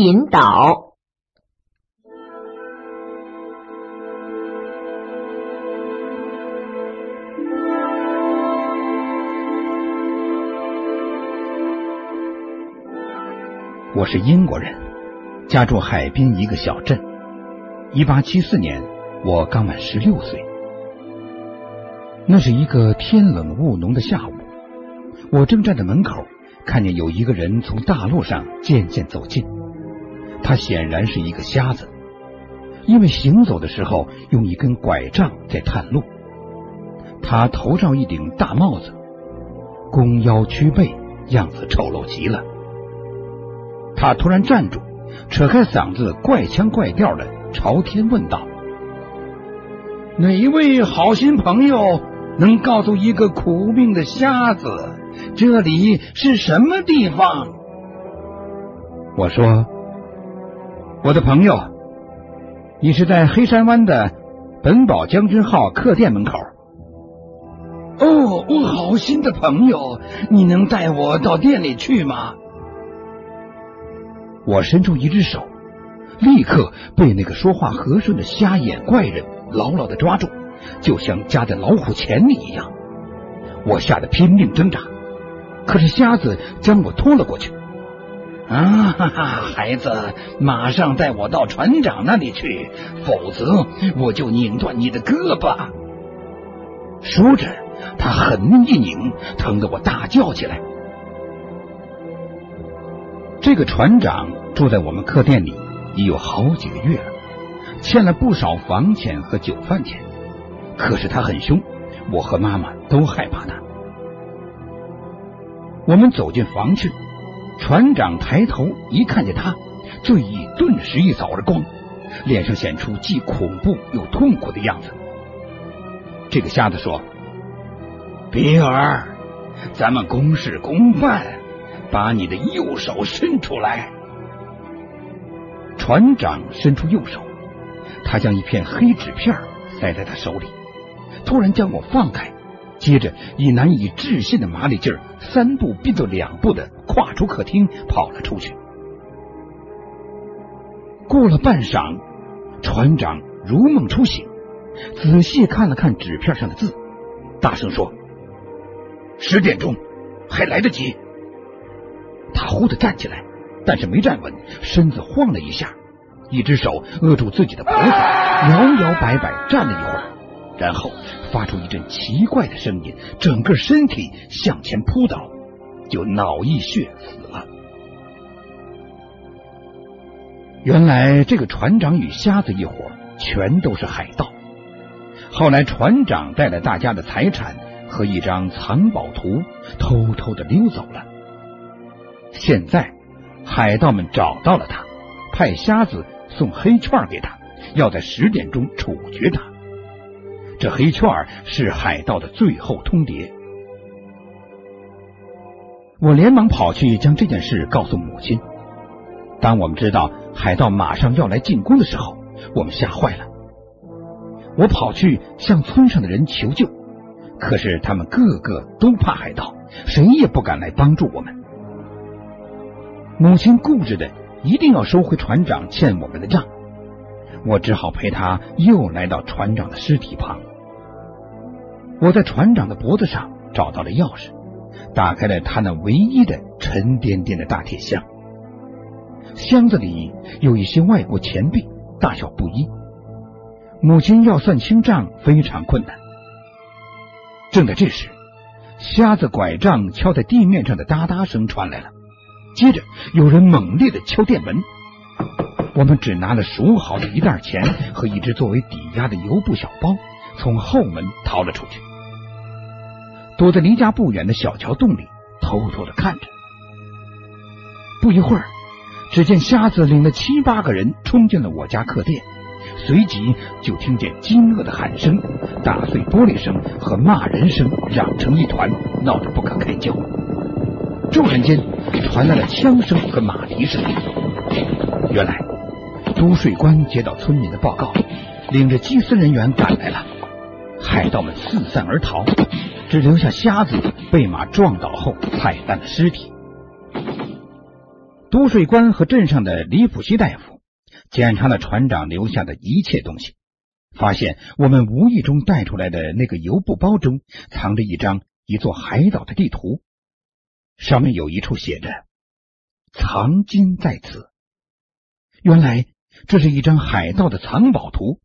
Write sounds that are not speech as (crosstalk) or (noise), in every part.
引导。我是英国人，家住海滨一个小镇。一八七四年，我刚满十六岁。那是一个天冷雾浓的下午，我正站在门口，看见有一个人从大路上渐渐走近。他显然是一个瞎子，因为行走的时候用一根拐杖在探路。他头上一顶大帽子，弓腰曲背，样子丑陋极了。他突然站住，扯开嗓子，怪腔怪调的朝天问道：“哪一位好心朋友能告诉一个苦命的瞎子，这里是什么地方？”我说：“我的朋友，你是在黑山湾的本堡将军号客店门口。”哦，我好心的朋友，你能带我到店里去吗？我伸出一只手，立刻被那个说话和顺的瞎眼怪人牢牢的抓住，就像夹在老虎钳里一样。我吓得拼命挣扎，可是瞎子将我拖了过去。啊哈哈，(laughs) 孩子，马上带我到船长那里去，否则我就拧断你的胳膊。说着，他狠命一拧，疼得我大叫起来。这个船长住在我们客店里已有好几个月了，欠了不少房钱和酒饭钱。可是他很凶，我和妈妈都害怕他。我们走进房去，船长抬头一看见他，醉意顿时一扫而光，脸上显出既恐怖又痛苦的样子。这个瞎子说：“比尔，咱们公事公办。”把你的右手伸出来。船长伸出右手，他将一片黑纸片塞在他手里，突然将我放开，接着以难以置信的麻利劲儿，三步并作两步的跨出客厅，跑了出去。过了半晌，船长如梦初醒，仔细看了看纸片上的字，大声说：“十点钟，还来得及。”他忽地站起来，但是没站稳，身子晃了一下，一只手扼住自己的脖子，摇摇摆摆站了一会儿，然后发出一阵奇怪的声音，整个身体向前扑倒，就脑溢血死了。原来这个船长与瞎子一伙全都是海盗，后来船长带了大家的财产和一张藏宝图，偷偷的溜走了。现在，海盗们找到了他，派瞎子送黑券给他，要在十点钟处决他。这黑券是海盗的最后通牒。我连忙跑去将这件事告诉母亲。当我们知道海盗马上要来进攻的时候，我们吓坏了。我跑去向村上的人求救，可是他们个个都怕海盗，谁也不敢来帮助我们。母亲固执的一定要收回船长欠我们的账，我只好陪他又来到船长的尸体旁。我在船长的脖子上找到了钥匙，打开了他那唯一的沉甸甸的大铁箱。箱子里有一些外国钱币，大小不一。母亲要算清账非常困难。正在这时，瞎子拐杖敲在地面上的哒哒声传来了。接着有人猛烈的敲店门，我们只拿了数好的一袋钱和一只作为抵押的油布小包，从后门逃了出去，躲在离家不远的小桥洞里偷偷的看着。不一会儿，只见瞎子领了七八个人冲进了我家客店，随即就听见惊愕的喊声、打碎玻璃声和骂人声嚷成一团，闹得不可开交。骤然间，传来了枪声和马蹄声。原来，都税官接到村民的报告，领着缉私人员赶来了。海盗们四散而逃，只留下瞎子被马撞倒后踩烂了尸体。督税官和镇上的李普西大夫检查了船长留下的一切东西，发现我们无意中带出来的那个油布包中藏着一张一座海岛的地图，上面有一处写着“藏金在此”。原来这是一张海盗的藏宝图。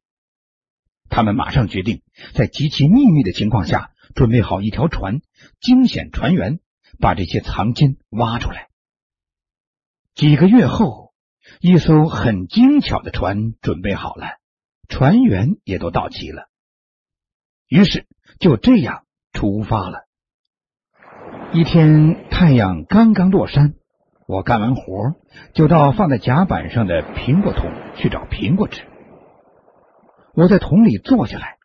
他们马上决定，在极其秘密的情况下，准备好一条船，惊险船员，把这些藏金挖出来。几个月后，一艘很精巧的船准备好了，船员也都到齐了。于是就这样出发了。一天，太阳刚刚落山，我干完活就到放在甲板上的苹果桶去找苹果吃。我在桶里坐下来，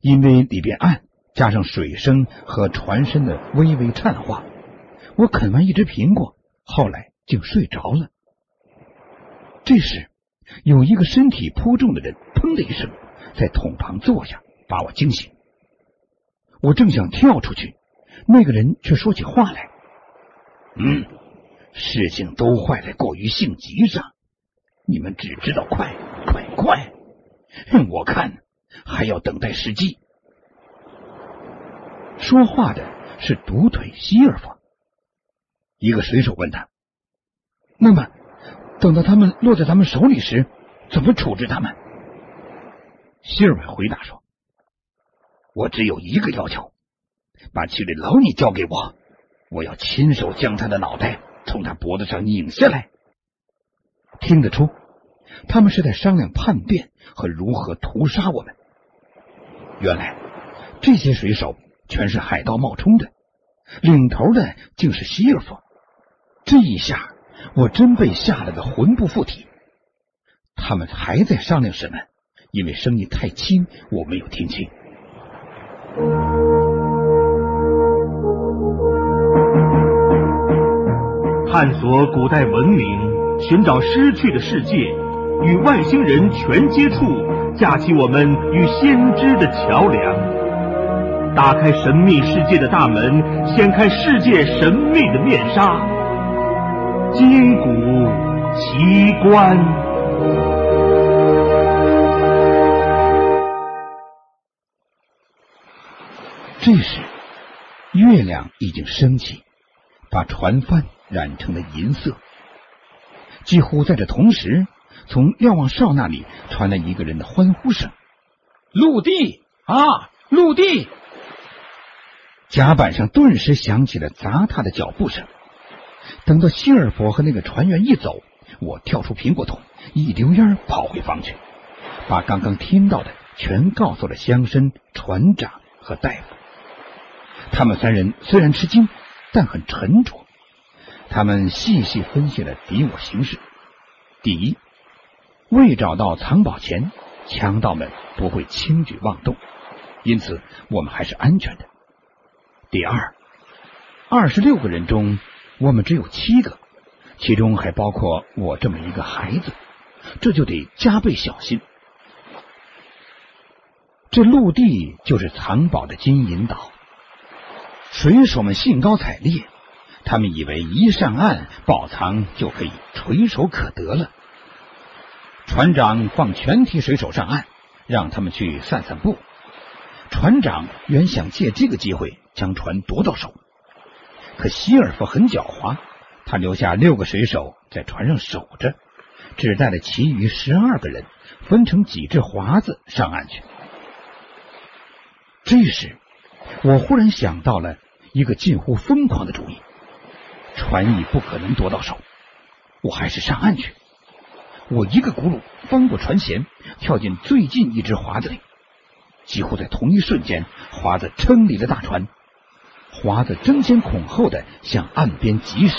因为里边暗，加上水声和船身的微微颤晃，我啃完一只苹果，后来。竟睡着了。这时，有一个身体颇重的人“砰”的一声在桶旁坐下，把我惊醒。我正想跳出去，那个人却说起话来：“嗯，事情都坏在过于性急上，你们只知道快，我看还要等待时机。”说话的是独腿希尔弗。一个水手问他。那么，等到他们落在咱们手里时，怎么处置他们？希尔回答说：“我只有一个要求，把奇里劳尼交给我，我要亲手将他的脑袋从他脖子上拧下来。”听得出，他们是在商量叛变和如何屠杀我们。原来，这些水手全是海盗冒充的，领头的竟是希尔弗。这一下。我真被吓了个魂不附体。他们还在商量什么？因为声音太轻，我没有听清。探索古代文明，寻找失去的世界，与外星人全接触，架起我们与先知的桥梁，打开神秘世界的大门，掀开世界神秘的面纱。金谷奇观。这时，月亮已经升起，把船帆染成了银色。几乎在这同时，从瞭望哨那里传来一个人的欢呼声：“陆地啊，陆地！”甲板上顿时响起了砸踏的脚步声。等到希尔佛和那个船员一走，我跳出苹果桶，一溜烟跑回房去，把刚刚听到的全告诉了乡绅、船长和大夫。他们三人虽然吃惊，但很沉着。他们细细分析了敌我形势：第一，未找到藏宝前，强盗们不会轻举妄动，因此我们还是安全的；第二，二十六个人中。我们只有七个，其中还包括我这么一个孩子，这就得加倍小心。这陆地就是藏宝的金银岛，水手们兴高采烈，他们以为一上岸，宝藏就可以垂手可得了。船长放全体水手上岸，让他们去散散步。船长原想借这个机会将船夺到手。可希尔夫很狡猾，他留下六个水手在船上守着，只带了其余十二个人，分成几只华子上岸去。这时，我忽然想到了一个近乎疯狂的主意：船已不可能夺到手，我还是上岸去。我一个轱辘翻过船舷，跳进最近一只华子里，几乎在同一瞬间，华子撑离了大船。华子争先恐后的向岸边疾驶，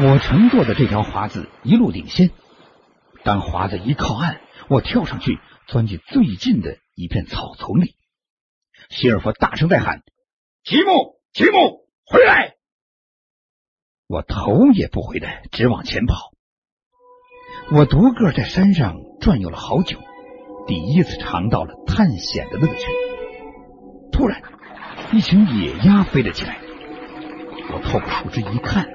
我乘坐的这条华子一路领先。当华子一靠岸，我跳上去，钻进最近的一片草丛里。希尔弗大声在喊：“吉姆，吉姆，回来！”我头也不回的直往前跑。我独个在山上转悠了好久，第一次尝到了探险的乐趣。突然。一群野鸭飞了起来，我透过树枝一看，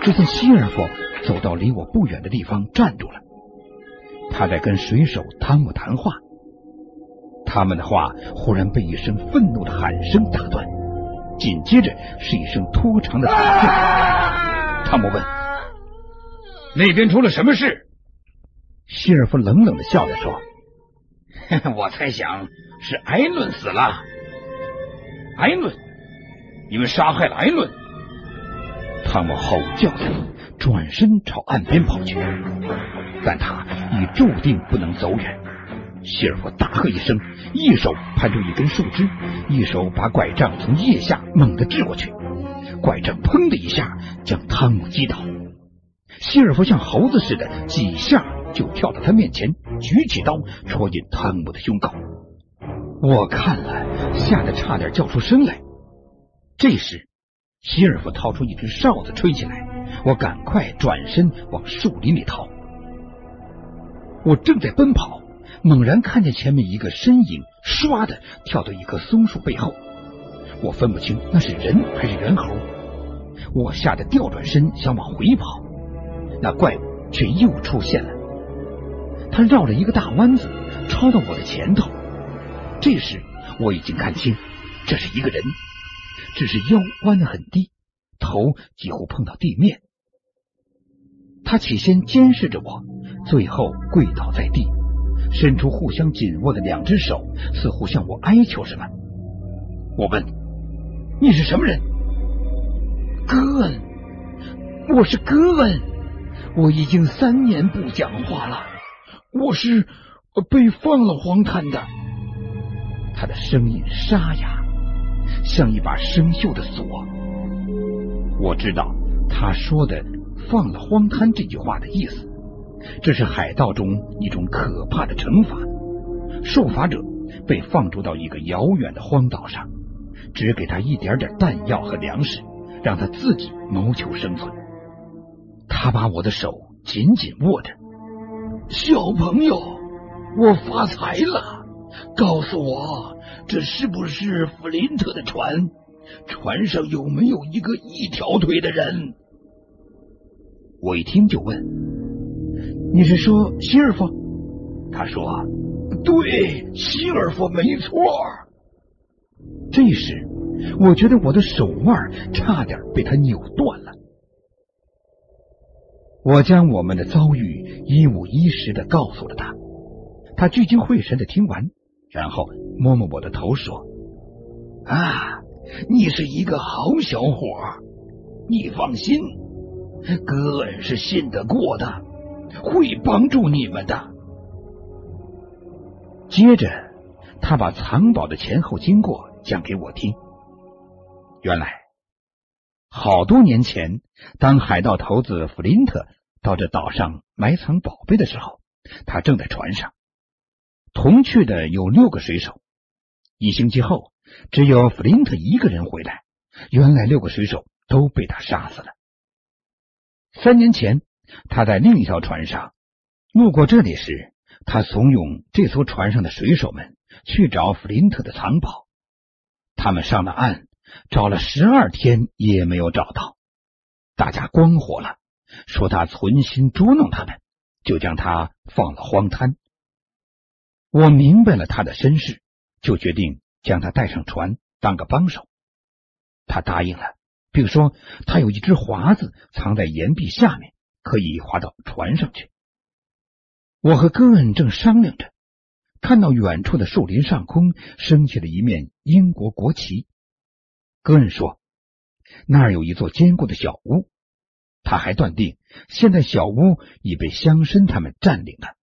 只见希尔弗走到离我不远的地方站住了。他在跟水手汤姆谈话，他们的话忽然被一声愤怒的喊声打断，紧接着是一声拖长的惨叫。汤姆问：“那边出了什么事？”希尔夫冷冷的笑着说：(laughs) “我猜想是艾伦死了。艾伦，你们杀害了艾伦！”汤姆吼叫着，转身朝岸边跑去，但他已注定不能走远。希尔夫大喝一声，一手攀住一根树枝，一手把拐杖从腋下猛地掷过去，拐杖砰的一下将汤姆击倒。希尔夫像猴子似的几下就跳到他面前，举起刀戳进汤姆的胸口。我看了，吓得差点叫出声来。这时。希尔夫掏出一只哨子，吹起来。我赶快转身往树林里逃。我正在奔跑，猛然看见前面一个身影，唰的跳到一棵松树背后。我分不清那是人还是猿猴。我吓得调转身想往回跑，那怪物却又出现了。他绕了一个大弯子，超到我的前头。这时我已经看清，这是一个人。只是腰弯得很低，头几乎碰到地面。他起先监视着我，最后跪倒在地，伸出互相紧握的两只手，似乎向我哀求什么。我问：“你是什么人？”戈恩，我是戈恩。我已经三年不讲话了。我是被放了荒滩的。他的声音沙哑。像一把生锈的锁。我知道他说的“放了荒滩”这句话的意思，这是海盗中一种可怕的惩罚。受罚者被放逐到一个遥远的荒岛上，只给他一点点弹药和粮食，让他自己谋求生存。他把我的手紧紧握着，小朋友，我发财了，告诉我。这是不是弗林特的船？船上有没有一个一条腿的人？我一听就问：“你是说希尔夫？”他说：“对，希尔夫没错。”这时，我觉得我的手腕差点被他扭断了。我将我们的遭遇一五一十的告诉了他，他聚精会神的听完。然后摸摸我的头，说：“啊，你是一个好小伙，你放心，哥恩是信得过的，会帮助你们的。”接着，他把藏宝的前后经过讲给我听。原来，好多年前，当海盗头子弗林特到这岛上埋藏宝贝的时候，他正在船上。同去的有六个水手，一星期后，只有弗林特一个人回来。原来六个水手都被他杀死了。三年前，他在另一条船上路过这里时，他怂恿这艘船上的水手们去找弗林特的藏宝。他们上了岸，找了十二天也没有找到。大家光火了，说他存心捉弄他们，就将他放了荒滩。我明白了他的身世，就决定将他带上船当个帮手。他答应了，并说他有一只华子藏在岩壁下面，可以滑到船上去。我和戈恩正商量着，看到远处的树林上空升起了一面英国国旗。戈恩说：“那儿有一座坚固的小屋。”他还断定现在小屋已被乡绅他们占领了，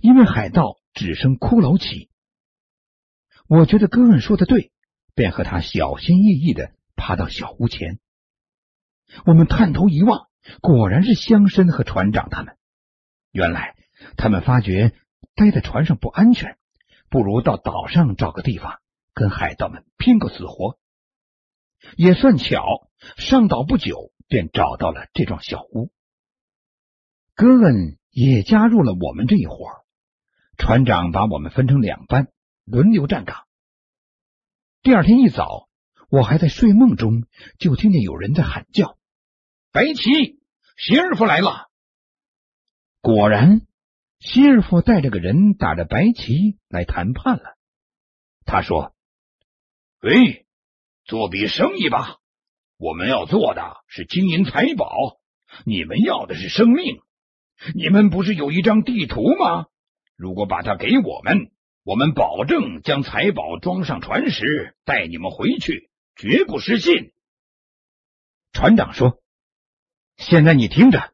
因为海盗。只剩骷髅旗，我觉得戈恩说的对，便和他小心翼翼的爬到小屋前。我们探头一望，果然是乡绅和船长他们。原来他们发觉待在船上不安全，不如到岛上找个地方跟海盗们拼个死活。也算巧，上岛不久便找到了这幢小屋。戈恩也加入了我们这一伙。船长把我们分成两班，轮流站岗。第二天一早，我还在睡梦中，就听见有人在喊叫：“白旗，希尔夫来了。果然，希尔夫带着个人打着白旗来谈判了。他说：“喂，做笔生意吧。我们要做的是金银财宝，你们要的是生命。你们不是有一张地图吗？如果把它给我们，我们保证将财宝装上船时带你们回去，绝不失信。”船长说：“现在你听着，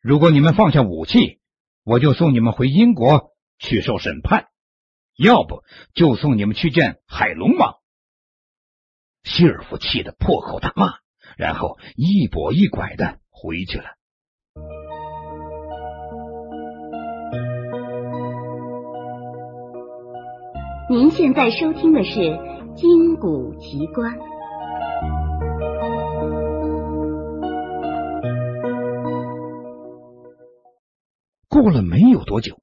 如果你们放下武器，我就送你们回英国去受审判；要不就送你们去见海龙王。”希尔夫气得破口大骂，然后一跛一拐的回去了。您现在收听的是《金谷奇观》。过了没有多久，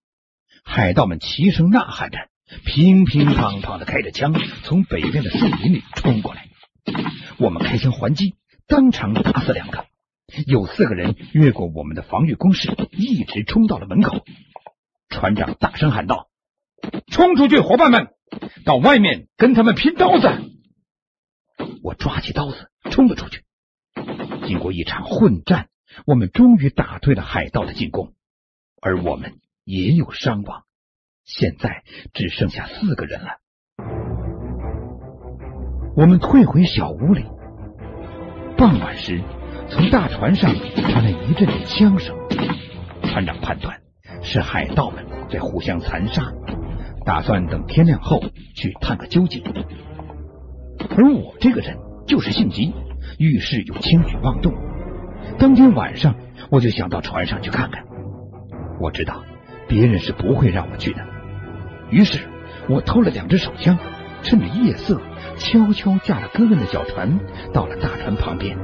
海盗们齐声呐喊着，乒乒乓乓的开着枪，从北边的树林里冲过来。我们开枪还击，当场打死两个。有四个人越过我们的防御工事，一直冲到了门口。船长大声喊道：“冲出去，伙伴们，到外面跟他们拼刀子！”我抓起刀子冲了出去。经过一场混战，我们终于打退了海盗的进攻，而我们也有伤亡。现在只剩下四个人了。我们退回小屋里。傍晚时，从大船上传来一阵阵枪声。船长判断是海盗们在互相残杀，打算等天亮后去探个究竟。而我这个人就是性急，遇事又轻举妄动。当天晚上，我就想到船上去看看。我知道别人是不会让我去的，于是我偷了两支手枪，趁着夜色。悄悄驾了哥哥的小船，到了大船旁边。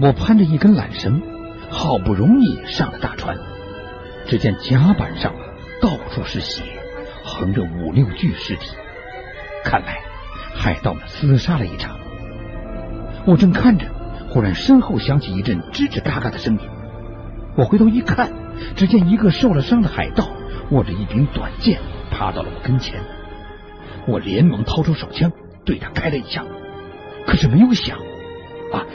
我攀着一根缆绳，好不容易上了大船。只见甲板上到处是血，横着五六具尸体。看来海盗们厮杀了一场。我正看着，忽然身后响起一阵吱吱嘎嘎的声音。我回头一看，只见一个受了伤的海盗握着一柄短剑，爬到了我跟前。我连忙掏出手枪，对他开了一枪，可是没有响啊！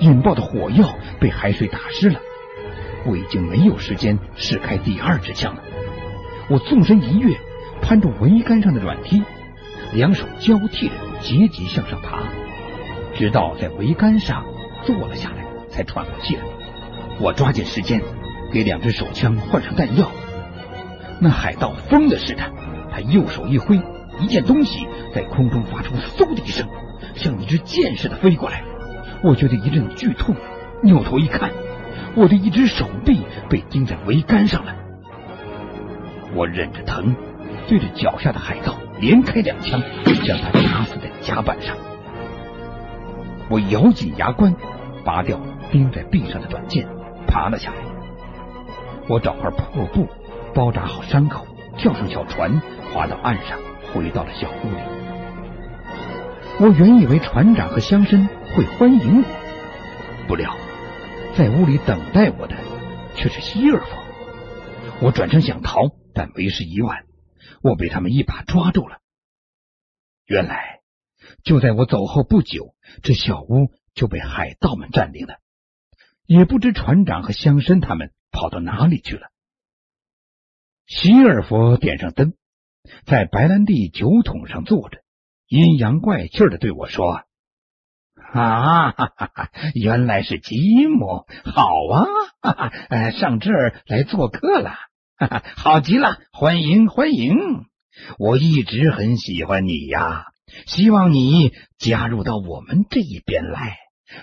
引爆的火药被海水打湿了，我已经没有时间试开第二支枪了。我纵身一跃，攀住桅杆上的软梯，两手交替着节节向上爬，直到在桅杆上坐了下来，才喘过气来。我抓紧时间给两只手枪换上弹药。那海盗疯了似的，他右手一挥。一件东西在空中发出嗖的一声，像一支箭似的飞过来。我觉得一阵剧痛，扭头一看，我的一只手臂被钉在桅杆上了。我忍着疼，对着脚下的海盗连开两枪，将他打死在甲板上。我咬紧牙关，拔掉钉在臂上的短剑，爬了下来。我找块破布包扎好伤口，跳上小船，滑到岸上。回到了小屋里，我原以为船长和乡绅会欢迎我，不料在屋里等待我的却是希尔夫。我转身想逃，但为时已晚，我被他们一把抓住了。原来就在我走后不久，这小屋就被海盗们占领了，也不知船长和乡绅他们跑到哪里去了。希尔佛点上灯。在白兰地酒桶上坐着，阴阳怪气的对我说：“啊，哈哈哈，原来是吉姆，好啊，哈哈，上这儿来做客了，哈哈，好极了，欢迎欢迎！我一直很喜欢你呀，希望你加入到我们这一边来，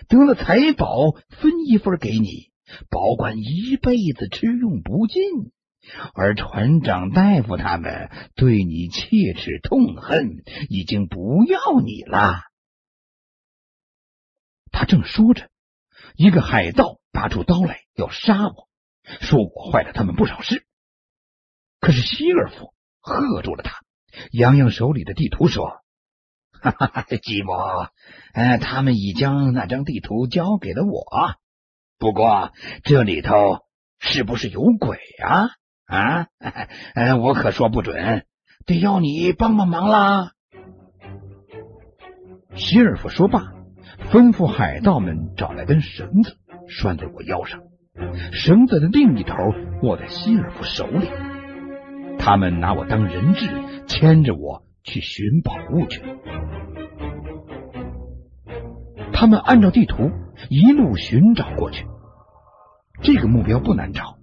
得了财宝分一份给你，保管一辈子，吃用不尽。”而船长、大夫他们对你切齿痛恨，已经不要你了。他正说着，一个海盗拔出刀来要杀我，说我坏了他们不少事。可是希尔夫喝住了他，扬扬手里的地图说：“ (laughs) 哈哈哈，吉姆，呃，他们已将那张地图交给了我。不过这里头是不是有鬼啊？啊，我可说不准，得要你帮帮忙啦。希尔夫说罢，吩咐海盗们找来根绳子，拴在我腰上，绳子的另一头握在希尔夫手里。他们拿我当人质，牵着我去寻宝物去。他们按照地图一路寻找过去，这个目标不难找。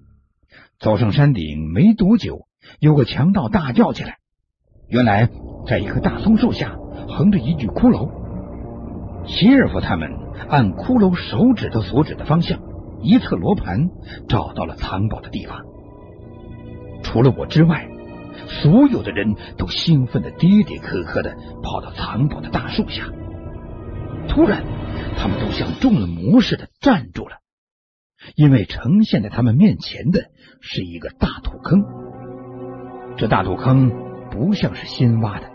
走上山顶没多久，有个强盗大叫起来。原来，在一棵大松树下横着一具骷髅。希尔夫他们按骷髅手指头所指的方向，一侧罗盘找到了藏宝的地方。除了我之外，所有的人都兴奋的跌跌磕磕的跑到藏宝的大树下。突然，他们都像中了魔似的站住了，因为呈现在他们面前的是一个大土坑。这大土坑不像是新挖的，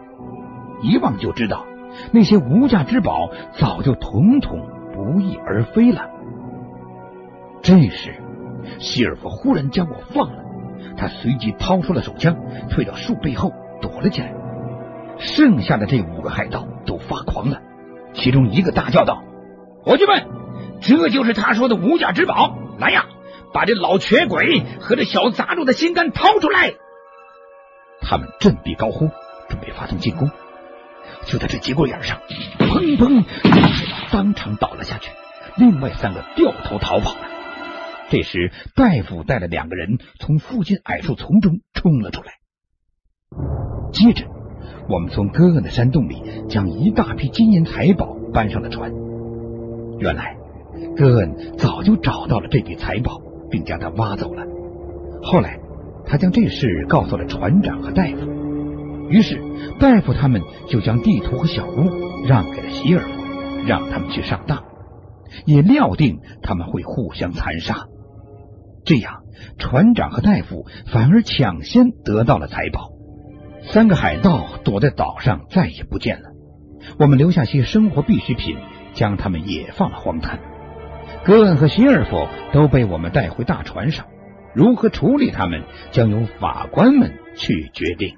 一望就知道那些无价之宝早就统统不翼而飞了。这时，希尔夫忽然将我放了。他随即掏出了手枪，退到树背后躲了起来。剩下的这五个海盗都发狂了，其中一个大叫道：“伙计们，这就是他说的无价之宝！来呀，把这老瘸鬼和这小杂种的心肝掏出来！”他们振臂高呼，准备发动进攻。就在这节骨眼上，砰砰，当场倒了下去。另外三个掉头逃跑了。这时，大夫带了两个人从附近矮树丛中冲了出来。接着，我们从哥哥的山洞里将一大批金银财宝搬上了船。原来，戈恩早就找到了这笔财宝，并将它挖走了。后来，他将这事告诉了船长和大夫。于是，大夫他们就将地图和小屋让给了希尔，让他们去上当，也料定他们会互相残杀。这样，船长和大夫反而抢先得到了财宝。三个海盗躲在岛上，再也不见了。我们留下些生活必需品，将他们也放了荒滩。戈恩和希尔夫都被我们带回大船上，如何处理他们，将由法官们去决定。